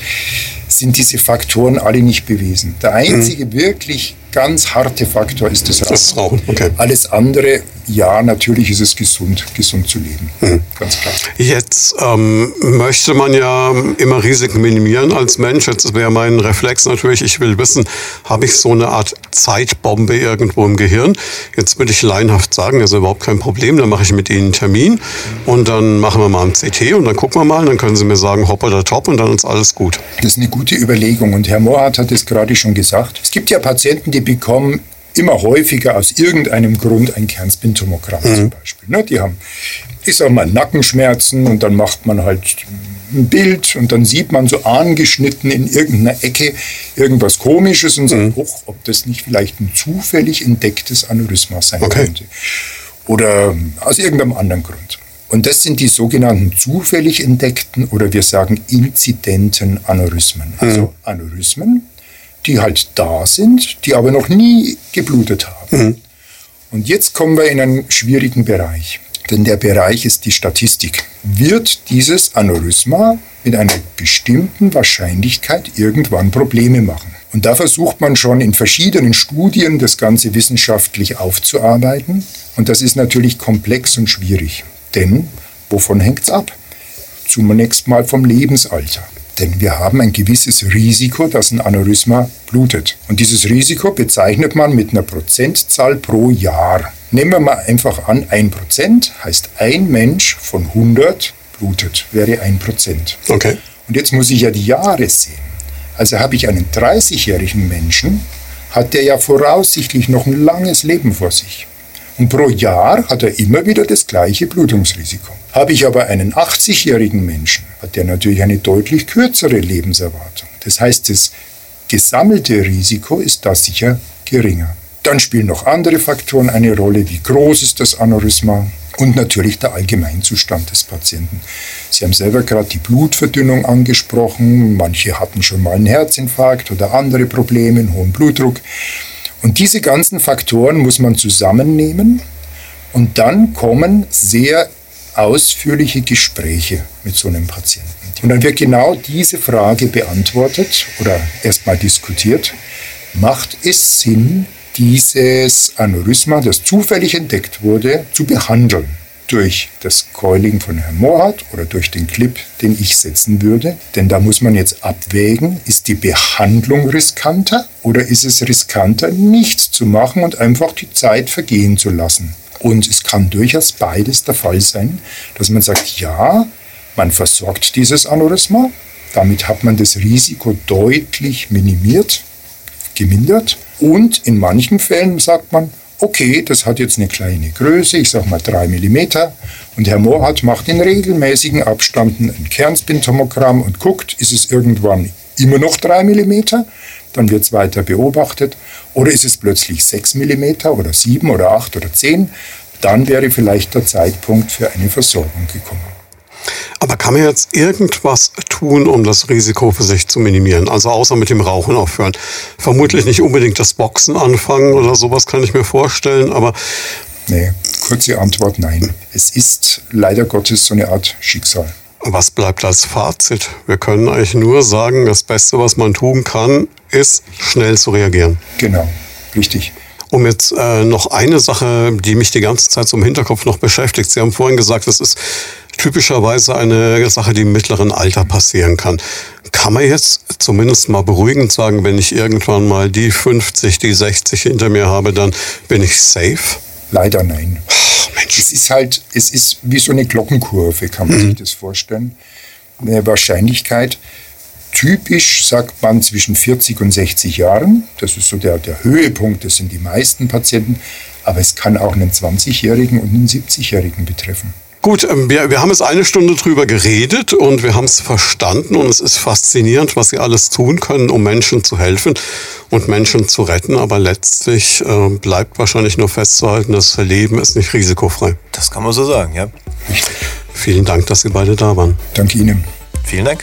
sind diese Faktoren alle nicht bewiesen. Der einzige mhm. wirklich ganz harte Faktor ist das Rauchen. Das Rauchen, okay. Alles andere, ja, natürlich ist es gesund, gesund zu leben. Mhm. Ganz klar. Jetzt ähm, möchte man ja immer Risiken minimieren als Mensch. Jetzt wäre mein Reflex natürlich, ich will wissen, habe ich so eine Art Zeitbombe irgendwo im Gehirn? Jetzt würde ich laienhaft sagen, das ist überhaupt kein Problem, dann mache ich mit Ihnen einen Termin und dann machen wir mal ein CT und dann gucken wir mal, dann können Sie mir sagen, hopp oder top und dann ist alles gut. Das ist eine gute Überlegung und Herr Mohrhardt hat es gerade schon gesagt. Es gibt ja Patienten, die bekommen immer häufiger aus irgendeinem Grund ein Kernspintomogramm mhm. zum Beispiel. Ne? Die haben, ich sag mal, Nackenschmerzen und dann macht man halt ein Bild und dann sieht man so angeschnitten in irgendeiner Ecke irgendwas Komisches und sagt, mhm. ob das nicht vielleicht ein zufällig entdecktes Aneurysma sein okay. könnte. Oder aus irgendeinem anderen Grund. Und das sind die sogenannten zufällig entdeckten oder wir sagen inzidenten Aneurysmen. Also mhm. Aneurysmen, die halt da sind, die aber noch nie geblutet haben. Mhm. Und jetzt kommen wir in einen schwierigen Bereich. Denn der Bereich ist die Statistik. Wird dieses Aneurysma mit einer bestimmten Wahrscheinlichkeit irgendwann Probleme machen? Und da versucht man schon in verschiedenen Studien das Ganze wissenschaftlich aufzuarbeiten. Und das ist natürlich komplex und schwierig. Denn wovon hängt es ab? Zunächst mal vom Lebensalter. Denn wir haben ein gewisses Risiko, dass ein Aneurysma blutet. Und dieses Risiko bezeichnet man mit einer Prozentzahl pro Jahr. Nehmen wir mal einfach an, 1% heißt ein Mensch von 100 blutet, wäre 1%. Okay. Und jetzt muss ich ja die Jahre sehen. Also habe ich einen 30-jährigen Menschen, hat der ja voraussichtlich noch ein langes Leben vor sich. Und pro Jahr hat er immer wieder das gleiche Blutungsrisiko. Habe ich aber einen 80-jährigen Menschen, hat der natürlich eine deutlich kürzere Lebenserwartung. Das heißt, das gesammelte Risiko ist da sicher geringer. Dann spielen noch andere Faktoren eine Rolle, wie groß ist das Aneurysma und natürlich der Allgemeinzustand des Patienten. Sie haben selber gerade die Blutverdünnung angesprochen. Manche hatten schon mal einen Herzinfarkt oder andere Probleme, einen hohen Blutdruck. Und diese ganzen Faktoren muss man zusammennehmen und dann kommen sehr ausführliche Gespräche mit so einem Patienten. Und dann wird genau diese Frage beantwortet oder erstmal diskutiert. Macht es Sinn, dieses Aneurysma, das zufällig entdeckt wurde, zu behandeln? Durch das Coiling von Herrn Mohrhardt oder durch den Clip, den ich setzen würde. Denn da muss man jetzt abwägen, ist die Behandlung riskanter oder ist es riskanter, nichts zu machen und einfach die Zeit vergehen zu lassen. Und es kann durchaus beides der Fall sein, dass man sagt, ja, man versorgt dieses Aneurysma, damit hat man das Risiko deutlich minimiert, gemindert. Und in manchen Fällen sagt man, okay, das hat jetzt eine kleine Größe, ich sage mal 3 mm, und Herr Mohrhardt macht in regelmäßigen Abständen ein Kernspintomogramm und guckt, ist es irgendwann immer noch 3 mm, dann wird es weiter beobachtet, oder ist es plötzlich 6 mm oder 7 oder 8 oder 10, dann wäre vielleicht der Zeitpunkt für eine Versorgung gekommen. Aber kann man jetzt irgendwas tun, um das Risiko für sich zu minimieren? Also außer mit dem Rauchen aufhören. Vermutlich nicht unbedingt das Boxen anfangen oder sowas kann ich mir vorstellen, aber. Nee, kurze Antwort nein. Es ist leider Gottes so eine Art Schicksal. Was bleibt als Fazit? Wir können eigentlich nur sagen, das Beste, was man tun kann, ist schnell zu reagieren. Genau, richtig. Um jetzt äh, noch eine Sache, die mich die ganze Zeit so im Hinterkopf noch beschäftigt. Sie haben vorhin gesagt, das ist typischerweise eine Sache, die im mittleren Alter passieren kann. Kann man jetzt zumindest mal beruhigend sagen, wenn ich irgendwann mal die 50, die 60 hinter mir habe, dann bin ich safe? Leider nein. Oh, Mensch. Es ist halt, es ist wie so eine Glockenkurve, kann man mhm. sich das vorstellen. Eine Wahrscheinlichkeit, typisch sagt man zwischen 40 und 60 Jahren. Das ist so der, der Höhepunkt, das sind die meisten Patienten. Aber es kann auch einen 20-Jährigen und einen 70-Jährigen betreffen. Gut, ähm, wir, wir haben jetzt eine Stunde drüber geredet und wir haben es verstanden und es ist faszinierend, was Sie alles tun können, um Menschen zu helfen und Menschen zu retten. Aber letztlich äh, bleibt wahrscheinlich nur festzuhalten, das Leben ist nicht risikofrei. Das kann man so sagen, ja. Vielen Dank, dass Sie beide da waren. Danke Ihnen. Vielen Dank.